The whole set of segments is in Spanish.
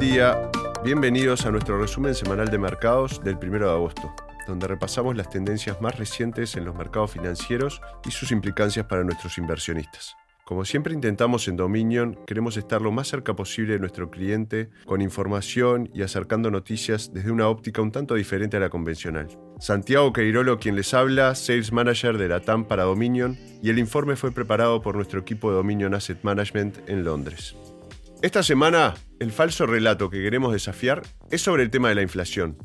día, bienvenidos a nuestro resumen semanal de mercados del 1 de agosto, donde repasamos las tendencias más recientes en los mercados financieros y sus implicancias para nuestros inversionistas. Como siempre intentamos en Dominion, queremos estar lo más cerca posible de nuestro cliente, con información y acercando noticias desde una óptica un tanto diferente a la convencional. Santiago Queirolo quien les habla, Sales Manager de la TAM para Dominion, y el informe fue preparado por nuestro equipo de Dominion Asset Management en Londres. Esta semana, el falso relato que queremos desafiar es sobre el tema de la inflación.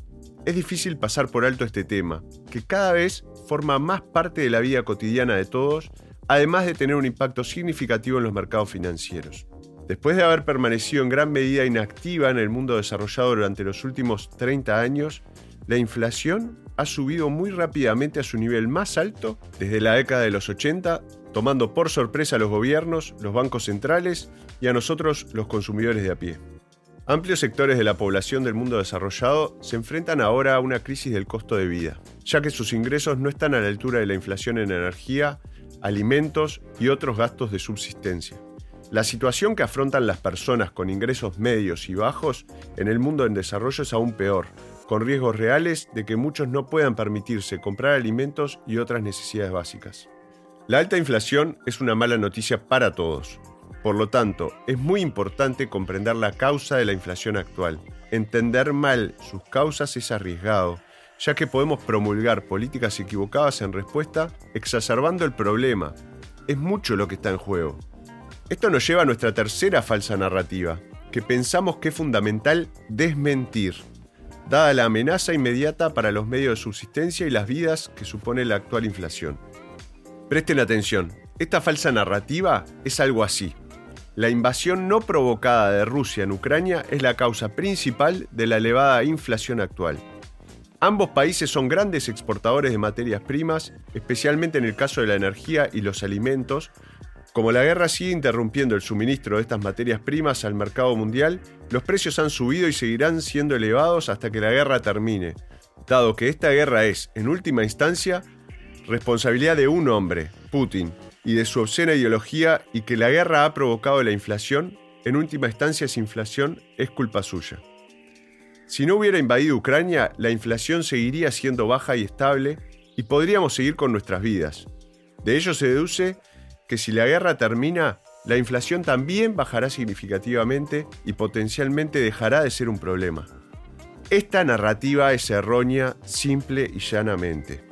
Es difícil pasar por alto este tema, que cada vez forma más parte de la vida cotidiana de todos además de tener un impacto significativo en los mercados financieros. Después de haber permanecido en gran medida inactiva en el mundo desarrollado durante los últimos 30 años, la inflación ha subido muy rápidamente a su nivel más alto desde la década de los 80, tomando por sorpresa a los gobiernos, los bancos centrales y a nosotros los consumidores de a pie. Amplios sectores de la población del mundo desarrollado se enfrentan ahora a una crisis del costo de vida, ya que sus ingresos no están a la altura de la inflación en energía alimentos y otros gastos de subsistencia. La situación que afrontan las personas con ingresos medios y bajos en el mundo en desarrollo es aún peor, con riesgos reales de que muchos no puedan permitirse comprar alimentos y otras necesidades básicas. La alta inflación es una mala noticia para todos. Por lo tanto, es muy importante comprender la causa de la inflación actual. Entender mal sus causas es arriesgado ya que podemos promulgar políticas equivocadas en respuesta, exacerbando el problema. Es mucho lo que está en juego. Esto nos lleva a nuestra tercera falsa narrativa, que pensamos que es fundamental desmentir, dada la amenaza inmediata para los medios de subsistencia y las vidas que supone la actual inflación. Presten atención, esta falsa narrativa es algo así. La invasión no provocada de Rusia en Ucrania es la causa principal de la elevada inflación actual. Ambos países son grandes exportadores de materias primas, especialmente en el caso de la energía y los alimentos. Como la guerra sigue interrumpiendo el suministro de estas materias primas al mercado mundial, los precios han subido y seguirán siendo elevados hasta que la guerra termine, dado que esta guerra es, en última instancia, responsabilidad de un hombre, Putin, y de su obscena ideología y que la guerra ha provocado la inflación, en última instancia esa inflación es culpa suya. Si no hubiera invadido Ucrania, la inflación seguiría siendo baja y estable y podríamos seguir con nuestras vidas. De ello se deduce que si la guerra termina, la inflación también bajará significativamente y potencialmente dejará de ser un problema. Esta narrativa es errónea simple y llanamente.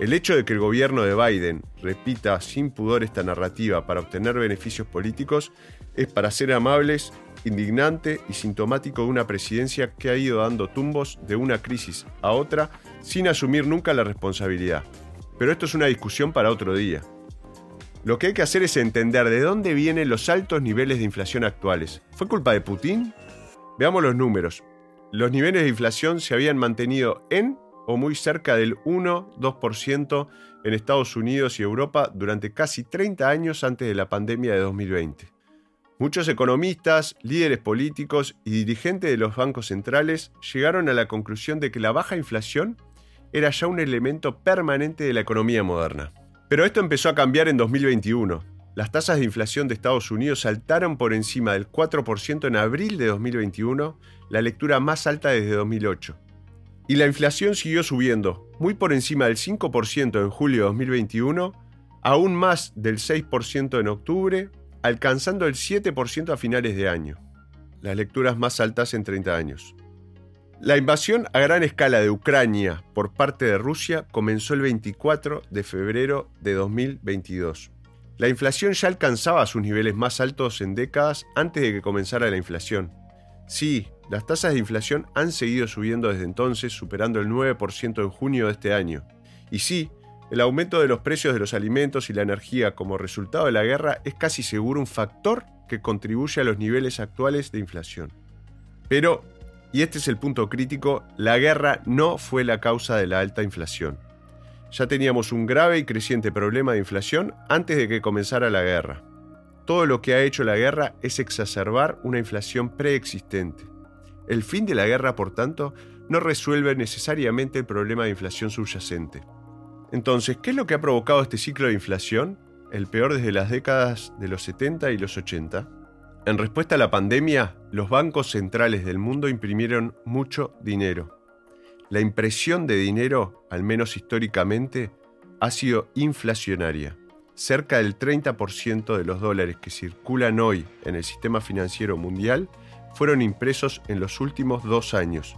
El hecho de que el gobierno de Biden repita sin pudor esta narrativa para obtener beneficios políticos es, para ser amables, indignante y sintomático de una presidencia que ha ido dando tumbos de una crisis a otra sin asumir nunca la responsabilidad. Pero esto es una discusión para otro día. Lo que hay que hacer es entender de dónde vienen los altos niveles de inflación actuales. ¿Fue culpa de Putin? Veamos los números. Los niveles de inflación se habían mantenido en o muy cerca del 1-2% en Estados Unidos y Europa durante casi 30 años antes de la pandemia de 2020. Muchos economistas, líderes políticos y dirigentes de los bancos centrales llegaron a la conclusión de que la baja inflación era ya un elemento permanente de la economía moderna. Pero esto empezó a cambiar en 2021. Las tasas de inflación de Estados Unidos saltaron por encima del 4% en abril de 2021, la lectura más alta desde 2008. Y la inflación siguió subiendo, muy por encima del 5% en julio de 2021, aún más del 6% en octubre alcanzando el 7% a finales de año, las lecturas más altas en 30 años. La invasión a gran escala de Ucrania por parte de Rusia comenzó el 24 de febrero de 2022. La inflación ya alcanzaba sus niveles más altos en décadas antes de que comenzara la inflación. Sí, las tasas de inflación han seguido subiendo desde entonces, superando el 9% en junio de este año. Y sí, el aumento de los precios de los alimentos y la energía como resultado de la guerra es casi seguro un factor que contribuye a los niveles actuales de inflación. Pero, y este es el punto crítico, la guerra no fue la causa de la alta inflación. Ya teníamos un grave y creciente problema de inflación antes de que comenzara la guerra. Todo lo que ha hecho la guerra es exacerbar una inflación preexistente. El fin de la guerra, por tanto, no resuelve necesariamente el problema de inflación subyacente. Entonces, ¿qué es lo que ha provocado este ciclo de inflación, el peor desde las décadas de los 70 y los 80? En respuesta a la pandemia, los bancos centrales del mundo imprimieron mucho dinero. La impresión de dinero, al menos históricamente, ha sido inflacionaria. Cerca del 30% de los dólares que circulan hoy en el sistema financiero mundial fueron impresos en los últimos dos años.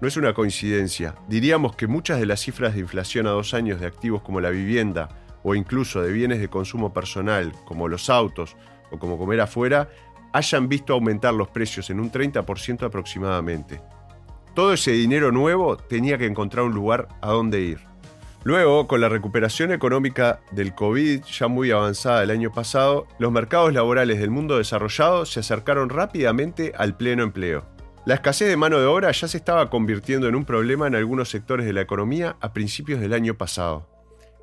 No es una coincidencia, diríamos que muchas de las cifras de inflación a dos años de activos como la vivienda o incluso de bienes de consumo personal como los autos o como comer afuera hayan visto aumentar los precios en un 30% aproximadamente. Todo ese dinero nuevo tenía que encontrar un lugar a donde ir. Luego, con la recuperación económica del COVID ya muy avanzada el año pasado, los mercados laborales del mundo desarrollado se acercaron rápidamente al pleno empleo. La escasez de mano de obra ya se estaba convirtiendo en un problema en algunos sectores de la economía a principios del año pasado.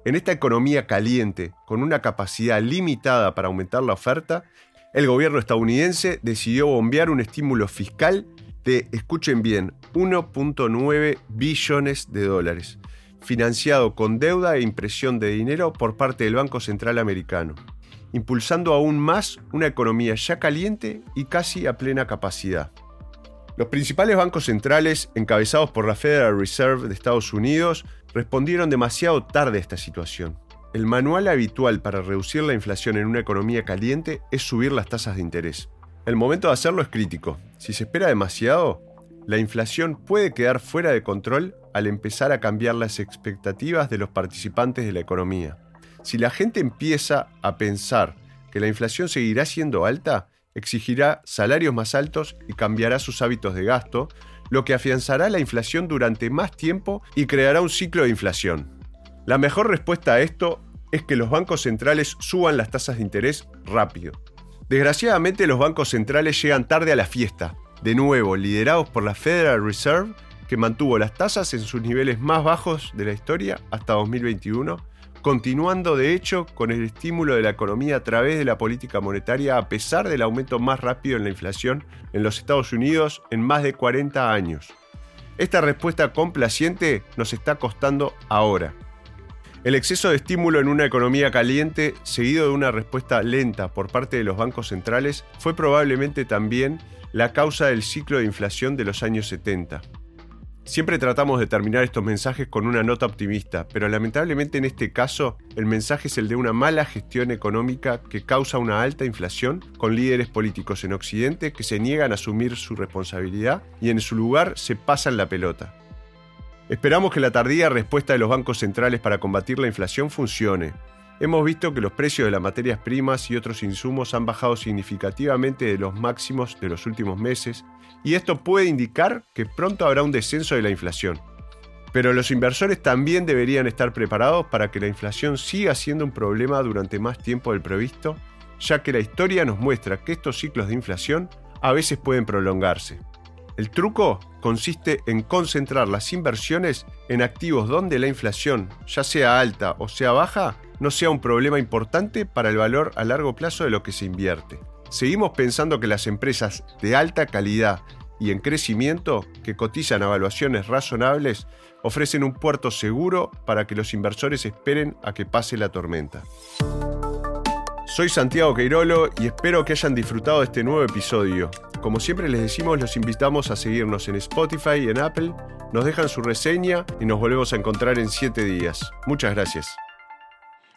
En esta economía caliente, con una capacidad limitada para aumentar la oferta, el gobierno estadounidense decidió bombear un estímulo fiscal de, escuchen bien, 1.9 billones de dólares, financiado con deuda e impresión de dinero por parte del Banco Central Americano, impulsando aún más una economía ya caliente y casi a plena capacidad. Los principales bancos centrales, encabezados por la Federal Reserve de Estados Unidos, respondieron demasiado tarde a esta situación. El manual habitual para reducir la inflación en una economía caliente es subir las tasas de interés. El momento de hacerlo es crítico. Si se espera demasiado, la inflación puede quedar fuera de control al empezar a cambiar las expectativas de los participantes de la economía. Si la gente empieza a pensar que la inflación seguirá siendo alta, exigirá salarios más altos y cambiará sus hábitos de gasto, lo que afianzará la inflación durante más tiempo y creará un ciclo de inflación. La mejor respuesta a esto es que los bancos centrales suban las tasas de interés rápido. Desgraciadamente los bancos centrales llegan tarde a la fiesta, de nuevo liderados por la Federal Reserve, que mantuvo las tasas en sus niveles más bajos de la historia hasta 2021, continuando de hecho con el estímulo de la economía a través de la política monetaria a pesar del aumento más rápido en la inflación en los Estados Unidos en más de 40 años. Esta respuesta complaciente nos está costando ahora. El exceso de estímulo en una economía caliente, seguido de una respuesta lenta por parte de los bancos centrales, fue probablemente también la causa del ciclo de inflación de los años 70. Siempre tratamos de terminar estos mensajes con una nota optimista, pero lamentablemente en este caso el mensaje es el de una mala gestión económica que causa una alta inflación con líderes políticos en Occidente que se niegan a asumir su responsabilidad y en su lugar se pasan la pelota. Esperamos que la tardía respuesta de los bancos centrales para combatir la inflación funcione. Hemos visto que los precios de las materias primas y otros insumos han bajado significativamente de los máximos de los últimos meses y esto puede indicar que pronto habrá un descenso de la inflación. Pero los inversores también deberían estar preparados para que la inflación siga siendo un problema durante más tiempo del previsto, ya que la historia nos muestra que estos ciclos de inflación a veces pueden prolongarse. El truco consiste en concentrar las inversiones en activos donde la inflación, ya sea alta o sea baja, no sea un problema importante para el valor a largo plazo de lo que se invierte. Seguimos pensando que las empresas de alta calidad y en crecimiento, que cotizan a evaluaciones razonables, ofrecen un puerto seguro para que los inversores esperen a que pase la tormenta. Soy Santiago Queirolo y espero que hayan disfrutado de este nuevo episodio. Como siempre les decimos, los invitamos a seguirnos en Spotify y en Apple, nos dejan su reseña y nos volvemos a encontrar en 7 días. Muchas gracias.